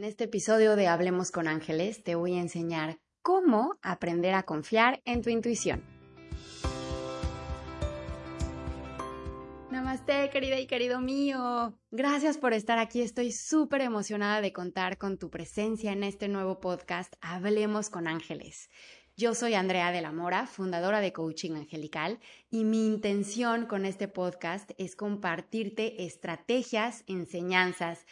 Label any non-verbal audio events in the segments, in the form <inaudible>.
En este episodio de Hablemos con Ángeles te voy a enseñar cómo aprender a confiar en tu intuición. Namaste, querida y querido mío. Gracias por estar aquí. Estoy súper emocionada de contar con tu presencia en este nuevo podcast Hablemos con Ángeles. Yo soy Andrea de la Mora, fundadora de Coaching Angelical, y mi intención con este podcast es compartirte estrategias, enseñanzas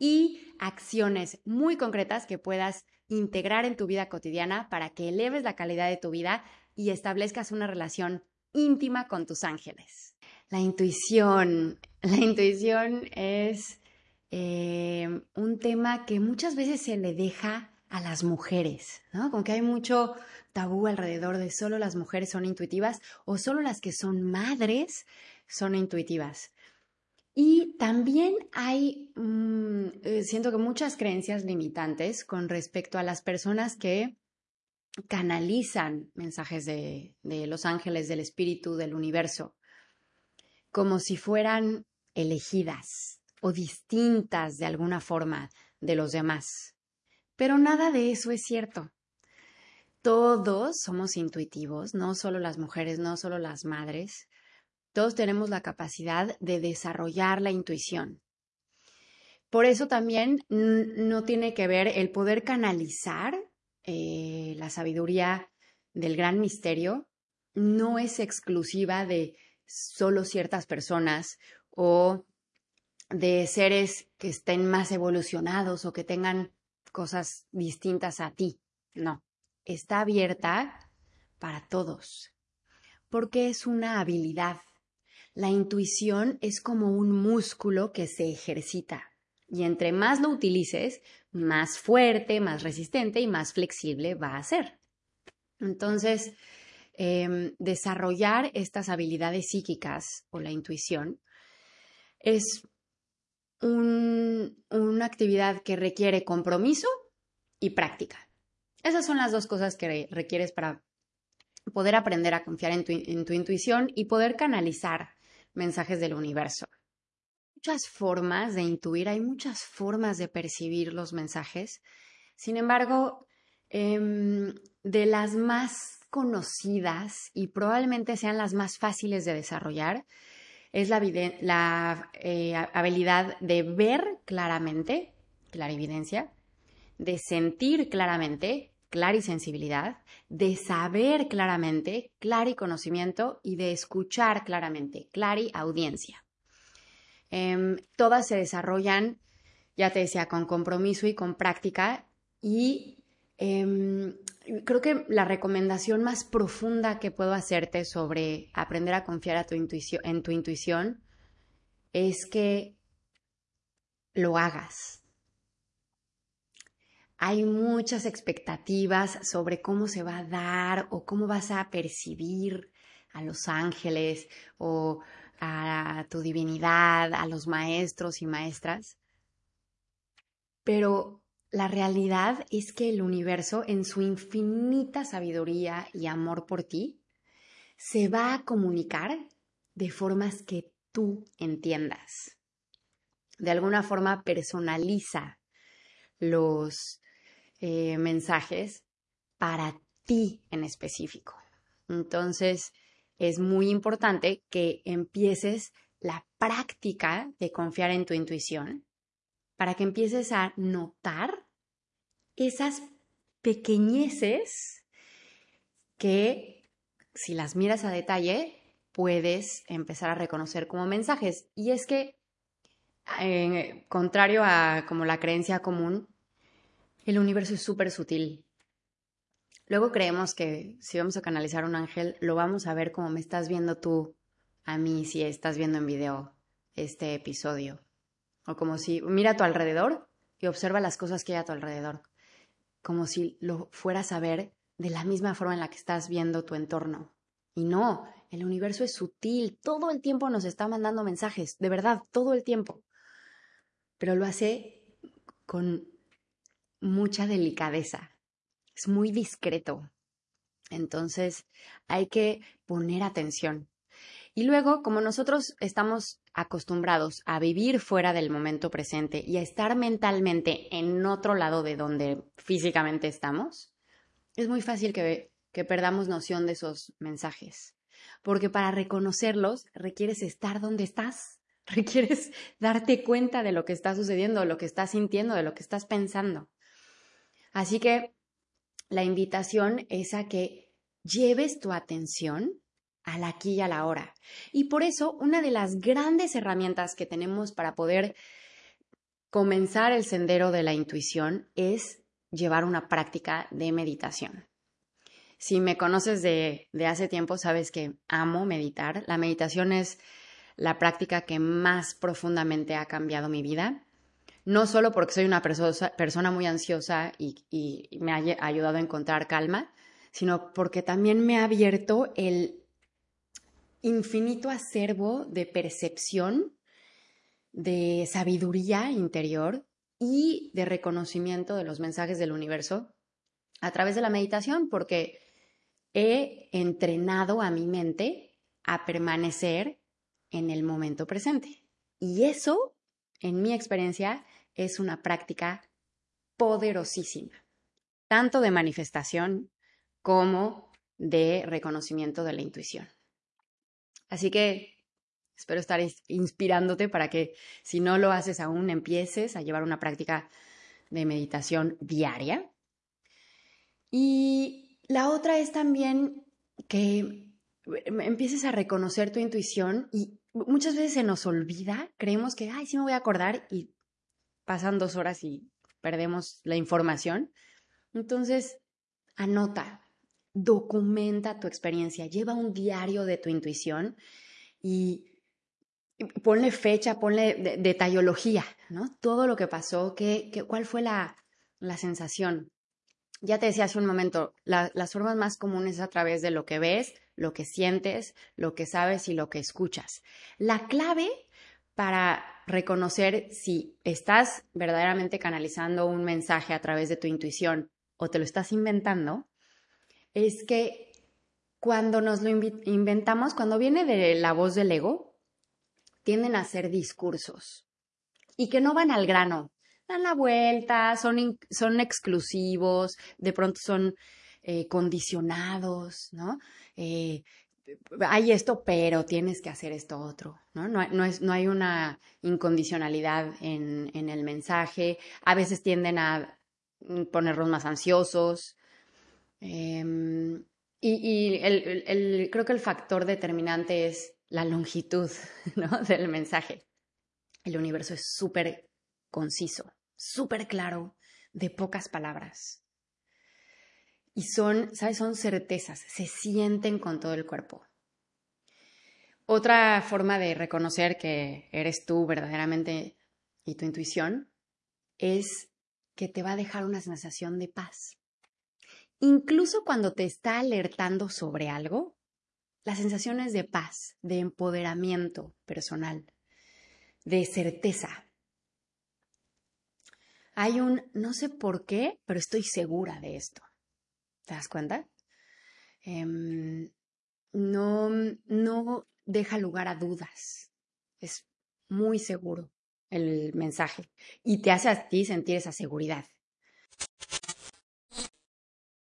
y acciones muy concretas que puedas integrar en tu vida cotidiana para que eleves la calidad de tu vida y establezcas una relación íntima con tus ángeles. La intuición. <laughs> La intuición es eh, un tema que muchas veces se le deja a las mujeres, ¿no? Como que hay mucho tabú alrededor de solo las mujeres son intuitivas o solo las que son madres son intuitivas. Y también hay, mm, eh, siento que muchas creencias limitantes con respecto a las personas que canalizan mensajes de, de los ángeles, del espíritu, del universo, como si fueran elegidas o distintas de alguna forma de los demás. Pero nada de eso es cierto. Todos somos intuitivos, no solo las mujeres, no solo las madres. Todos tenemos la capacidad de desarrollar la intuición. Por eso también no tiene que ver el poder canalizar eh, la sabiduría del gran misterio, no es exclusiva de solo ciertas personas o de seres que estén más evolucionados o que tengan cosas distintas a ti. No, está abierta para todos, porque es una habilidad la intuición es como un músculo que se ejercita y entre más lo utilices, más fuerte, más resistente y más flexible va a ser. Entonces, em, desarrollar estas habilidades psíquicas o la intuición es una actividad que requiere compromiso y práctica. Esas son las dos cosas que requieres para poder aprender a confiar en tu intuición y poder canalizar mensajes del universo. Muchas formas de intuir, hay muchas formas de percibir los mensajes. Sin embargo, em, de las más conocidas y probablemente sean las más fáciles de desarrollar, es la, eh, habilidad de ver claramente, clarividencia, de sentir claramente, clarisensibilidad, de saber claramente, conocimiento y de escuchar claramente, audiencia. Eh, todas se desarrollan, ya te decía, con compromiso y con práctica y em, creo que la recomendación más profunda que puedo hacerte sobre aprender a confiar a tu en tu intuición es que lo hagas, hay muchas expectativas sobre cómo se va a dar o cómo vas a percibir a los ángeles o a tu divinidad, a los maestros y maestras. Pero la realidad es que el universo, en su infinita sabiduría y amor por ti, se va a comunicar de formas que tú entiendas. De alguna forma personaliza los eh, mensajes para ti en específico. Entonces, es muy importante que empieces la práctica de confiar en tu intuición para que empieces a notar esas pequeñeces que si las miras a detalle puedes empezar a reconocer como mensajes. Y es que, eh, contrario a como la creencia común, el universo es súper sutil. Luego creemos que si vamos a canalizar un ángel, lo vamos a ver como me estás viendo tú a mí si estás viendo en video este episodio. O como si mira a tu alrededor y observa las cosas que hay a tu alrededor. Como si lo fueras a ver de la misma forma en la que estás viendo tu entorno. Y no, el universo es sutil, todo el tiempo nos está mandando mensajes, de verdad, todo el tiempo. Pero lo hace con mucha delicadeza, es muy discreto. Entonces hay que poner atención. Y luego, como nosotros estamos acostumbrados a vivir fuera del momento presente y a estar mentalmente en otro lado de donde físicamente estamos, es muy fácil que, que perdamos noción de esos mensajes. Porque para reconocerlos requieres estar donde estás, <laughs> requieres darte cuenta de lo que está sucediendo, de lo que estás sintiendo, de lo que estás pensando. Así que la invitación es a que lleves tu atención al aquí y a la hora. Y por eso, una de las grandes herramientas que tenemos para poder comenzar el sendero de la intuición es llevar una práctica de meditación. Si me conoces de, hace tiempo, sabes que amo meditar. La meditación es la práctica que más profundamente ha cambiado mi vida. No solo porque soy una persona muy ansiosa y, y me ha ayudado a encontrar calma, sino porque también me ha abierto el infinito acervo de percepción, de sabiduría interior y de reconocimiento de los mensajes del universo a través de la meditación, porque he entrenado a mi mente a permanecer en el momento presente. Y eso, en mi experiencia, es una práctica poderosísima, tanto de manifestación como de reconocimiento de la intuición. Así que espero estar inspirándote para que si no lo haces aún, empieces a llevar una práctica de meditación diaria. Y la otra es también que empieces a reconocer tu intuición y muchas veces se nos olvida, creemos que, ay, sí me voy a acordar y pasan dos horas y perdemos la información. Entonces, anota, documenta tu experiencia, lleva un diario de tu intuición y ponle fecha, ponle detallología, ¿no? Todo lo que pasó, qué, cuál fue la, sensación. Ya te decía hace un momento, las formas más comunes es a través de lo que ves, lo que sientes, lo que sabes y lo que escuchas. La clave para reconocer si estás verdaderamente canalizando un mensaje a través de tu intuición o te lo estás inventando es que cuando nos lo inventamos, cuando viene de la voz del ego, tienden a ser discursos y que no van al grano, dan la vuelta, son, son exclusivos, de pronto son eh, condicionados, ¿no? Eh, hay esto, pero tienes que hacer esto otro, ¿no? No, es, no hay una incondicionalidad en, en, el mensaje. A veces tienden a mm, ponernos más ansiosos, Em, y, el, creo que el factor determinante es la longitud <laughs> del mensaje. El universo es súper conciso, súper claro, de pocas palabras. Y son, ¿sabes? Son certezas, se sienten con todo el cuerpo. Otra forma de reconocer que eres tú verdaderamente y tu intuición es que te va a dejar una sensación de paz. Incluso cuando te está alertando sobre algo, las sensaciones de paz, de empoderamiento personal, de certeza. Hay un no sé por qué, pero estoy segura de esto. ¿Te das cuenta? Em, no, no deja lugar a dudas. Es muy seguro el mensaje y te hace a ti sentir esa seguridad.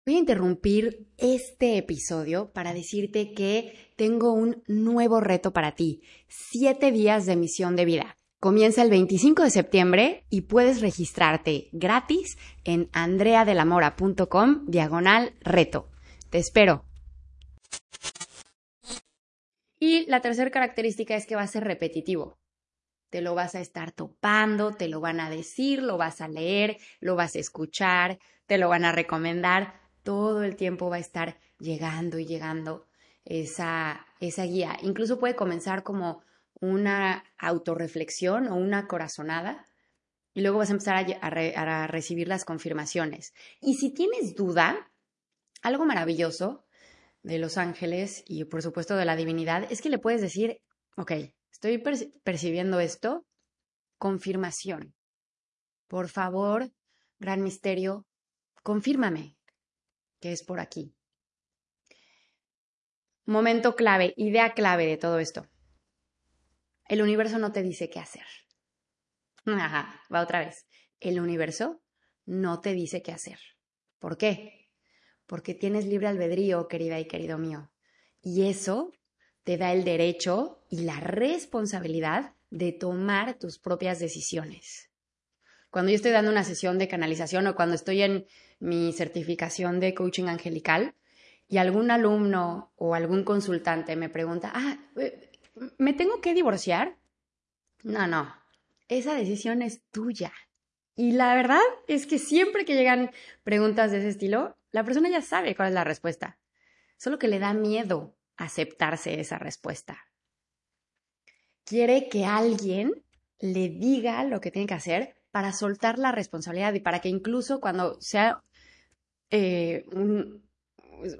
Voy a interrumpir este episodio para decirte que tengo un nuevo reto para ti. Siete días de misión de vida. Comienza el 25 de septiembre y puedes registrarte gratis en andreadelamora.com diagonal reto. Te espero. Y la tercera característica es que va a ser repetitivo. Te lo vas a estar topando, te lo van a decir, lo vas a leer, lo vas a escuchar, te lo van a recomendar todo el tiempo va a estar llegando y llegando esa, esa guía. Incluso puede comenzar como una autorreflexión o una corazonada y luego vas a empezar a, recibir las confirmaciones. Y si tienes duda, algo maravilloso de los ángeles y por supuesto de la divinidad es que le puedes decir, ok, estoy percibiendo esto, confirmación. Por favor, gran misterio, confírmame, que es por aquí. momento clave, idea clave de todo esto. El universo no te dice qué hacer. Ajá, va otra vez. El universo no te dice qué hacer. ¿Por qué? Porque tienes libre albedrío, querida y querido mío. Y eso te da el derecho y la responsabilidad de tomar tus propias decisiones. Cuando yo estoy dando una sesión de canalización o cuando estoy en mi certificación de coaching angelical y algún alumno o algún consultante me pregunta, ah, eh, ¿me tengo que divorciar? No, no, esa decisión es tuya. Y la verdad es que siempre que llegan preguntas de ese estilo, la persona ya sabe cuál es la respuesta, solo que le da miedo aceptarse esa respuesta. Quiere que alguien le diga lo que tiene que hacer para soltar la responsabilidad y para que incluso cuando sea eh,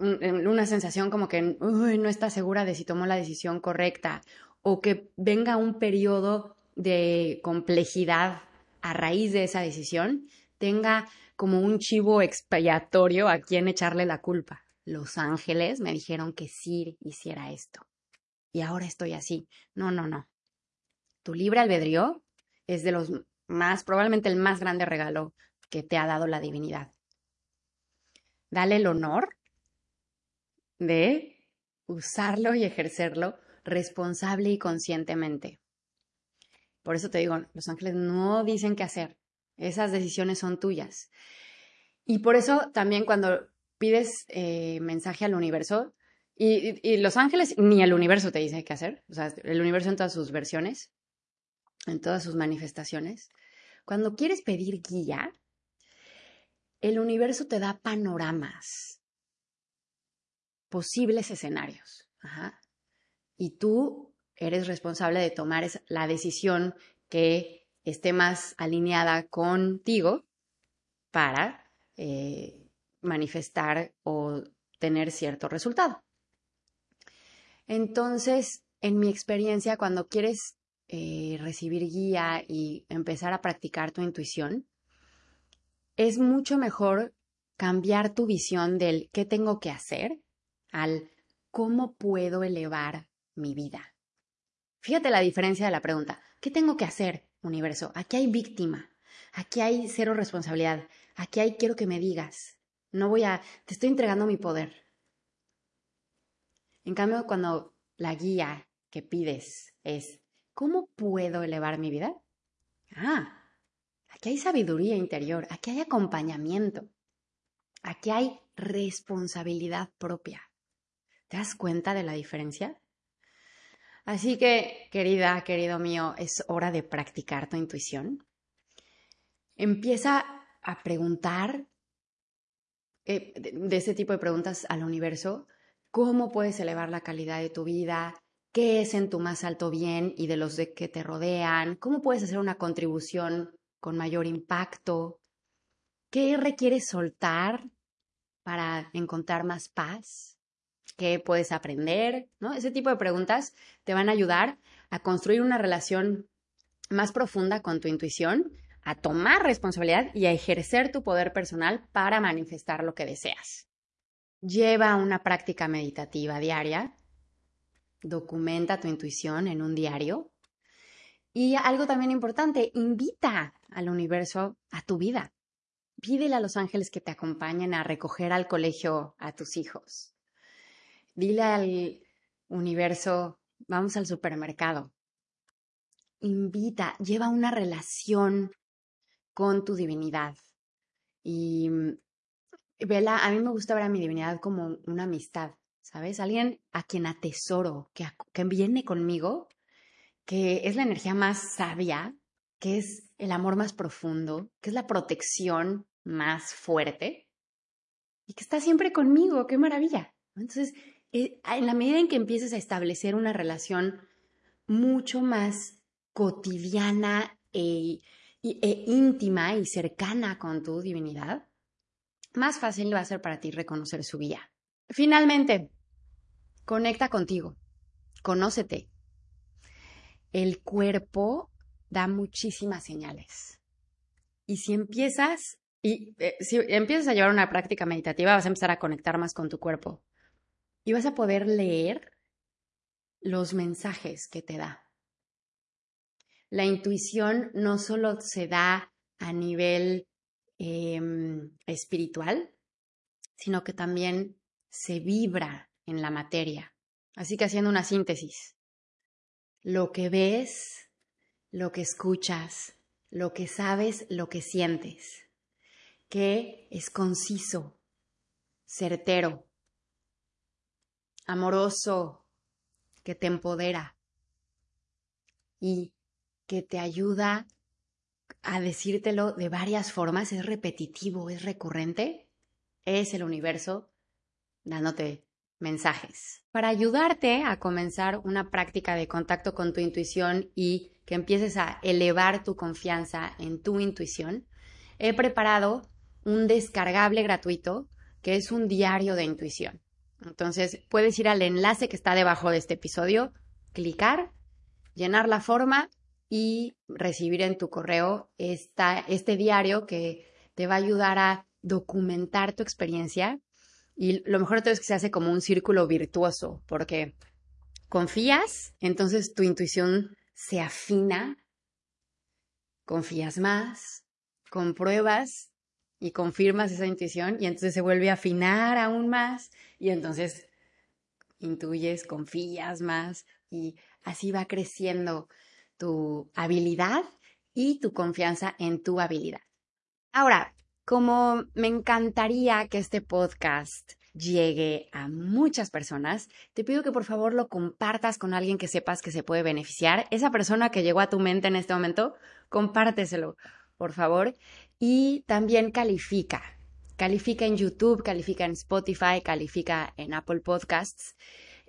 una sensación como que no está segura de si tomó la decisión correcta o que venga un periodo de complejidad a raíz de esa decisión, tenga como un chivo expiatorio a quien echarle la culpa. Los ángeles me dijeron que sí hiciera esto. Y ahora estoy así. No, no, no. Tu libre albedrío es de los más, probablemente el más grande regalo que te ha dado la divinidad. Dale el honor de usarlo y ejercerlo responsable y conscientemente. Por eso te digo, los ángeles no dicen qué hacer. Esas decisiones son tuyas. Y por eso también cuando pides eh, mensaje al universo, y, los ángeles ni el universo te dice qué hacer, o sea, el universo en todas sus versiones, en todas sus manifestaciones, cuando quieres pedir guía, el universo te da panoramas, posibles escenarios. Y tú eres responsable de tomar la decisión que esté más alineada contigo para eh, manifestar o tener cierto resultado. Entonces, en mi experiencia, cuando quieres eh, recibir guía y empezar a practicar tu intuición, es mucho mejor cambiar tu visión del qué tengo que hacer al cómo puedo elevar mi vida. Fíjate la diferencia de la pregunta. ¿Qué tengo que hacer, universo? Aquí hay víctima. Aquí hay cero responsabilidad. Aquí hay quiero que me digas. No voy a... Te estoy entregando mi poder. En cambio, cuando la guía que pides es ¿Cómo puedo elevar mi vida? Ah, aquí hay sabiduría interior, aquí hay acompañamiento, aquí hay responsabilidad propia. ¿Te das cuenta de la diferencia? Así que, querida, querido mío, es hora de practicar tu intuición. Empieza a preguntar eh, de ese tipo de preguntas al universo, ¿cómo puedes elevar la calidad de tu vida? qué es en tu más alto bien y de los de que te rodean, cómo puedes hacer una contribución con mayor impacto, qué requieres soltar para encontrar más paz, qué puedes aprender, ¿no? Ese tipo de preguntas te van a ayudar a construir una relación más profunda con tu intuición, a tomar responsabilidad y a ejercer tu poder personal para manifestar lo que deseas. Lleva una práctica meditativa diaria documenta tu intuición en un diario. Y algo también importante, invita al universo a tu vida. Pídele a los ángeles que te acompañen a recoger al colegio a tus hijos. Dile al universo, vamos al supermercado. Invita, lleva una relación con tu divinidad. Y vela, a mí me gusta ver a mi divinidad como una amistad. ¿sabes? Alguien a quien atesoro, que, que viene conmigo, que es la energía más sabia, que es el amor más profundo, que es la protección más fuerte y que está siempre conmigo. ¡Qué maravilla! Entonces, en la medida en que empieces a establecer una relación mucho más cotidiana e, e íntima y cercana con tu divinidad, más fácil va a ser para ti reconocer su guía. Finalmente, conecta contigo, conócete. El cuerpo da muchísimas señales. Y si empiezas, y eh, si empiezas a llevar una práctica meditativa, vas a empezar a conectar más con tu cuerpo. Y vas a poder leer los mensajes que te da. La intuición no solo se da a nivel em, espiritual, sino que también se vibra en la materia. Así que haciendo una síntesis, lo que ves, lo que escuchas, lo que sabes, lo que sientes, que es conciso, certero, amoroso, que te empodera y que te ayuda a decírtelo de varias formas, es repetitivo, es recurrente, es el universo dándote mensajes. Para ayudarte a comenzar una práctica de contacto con tu intuición y que empieces a elevar tu confianza en tu intuición, he preparado un descargable gratuito que es un diario de intuición. Entonces, puedes ir al enlace que está debajo de este episodio, clicar, llenar la forma y recibir en tu correo este diario que te va a ayudar a documentar tu experiencia. Y lo mejor de todo es que se hace como un círculo virtuoso, porque confías, entonces tu intuición se afina, confías más, compruebas y confirmas esa intuición y entonces se vuelve a afinar aún más y entonces intuyes, confías más y así va creciendo tu habilidad y tu confianza en tu habilidad. Ahora, como me encantaría que este podcast llegue a muchas personas, te pido que por favor lo compartas con alguien que sepas que se puede beneficiar. Esa persona que llegó a tu mente en este momento, compárteselo, por favor y también califica. Califica en YouTube, califica en Spotify, califica en Apple Podcasts.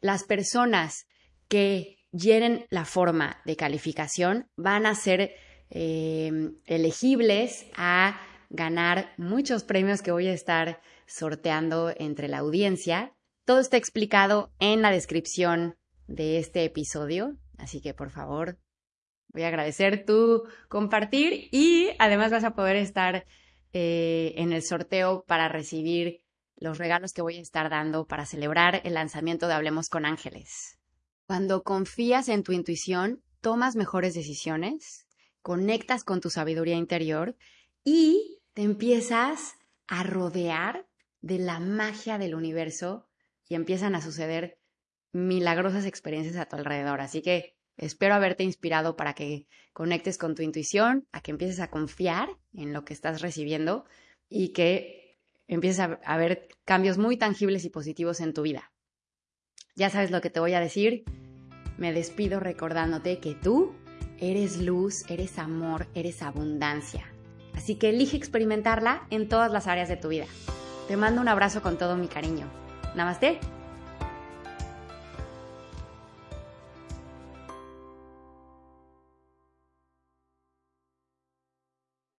Las personas que llenen la forma de calificación van a ser em, elegibles a ganar muchos premios que voy a estar sorteando entre la audiencia. Todo está explicado en la descripción de este episodio, así que por favor Voy a agradecer tu compartir y además vas a poder estar eh, en el sorteo para recibir los regalos que voy a estar dando para celebrar el lanzamiento de Hablemos con Ángeles. Cuando confías en tu intuición, tomas mejores decisiones, conectas con tu sabiduría interior y te empiezas a rodear de la magia del universo y empiezan a suceder milagrosas experiencias a tu alrededor. Así que Espero haberte inspirado para que conectes con tu intuición, a que empieces a confiar en lo que estás recibiendo y que empieces a, ver cambios muy tangibles y positivos en tu vida. Ya sabes lo que te voy a decir. Me despido recordándote que tú eres luz, eres amor, eres abundancia. Así que elige experimentarla en todas las áreas de tu vida. Te mando un abrazo con todo mi cariño. Namaste.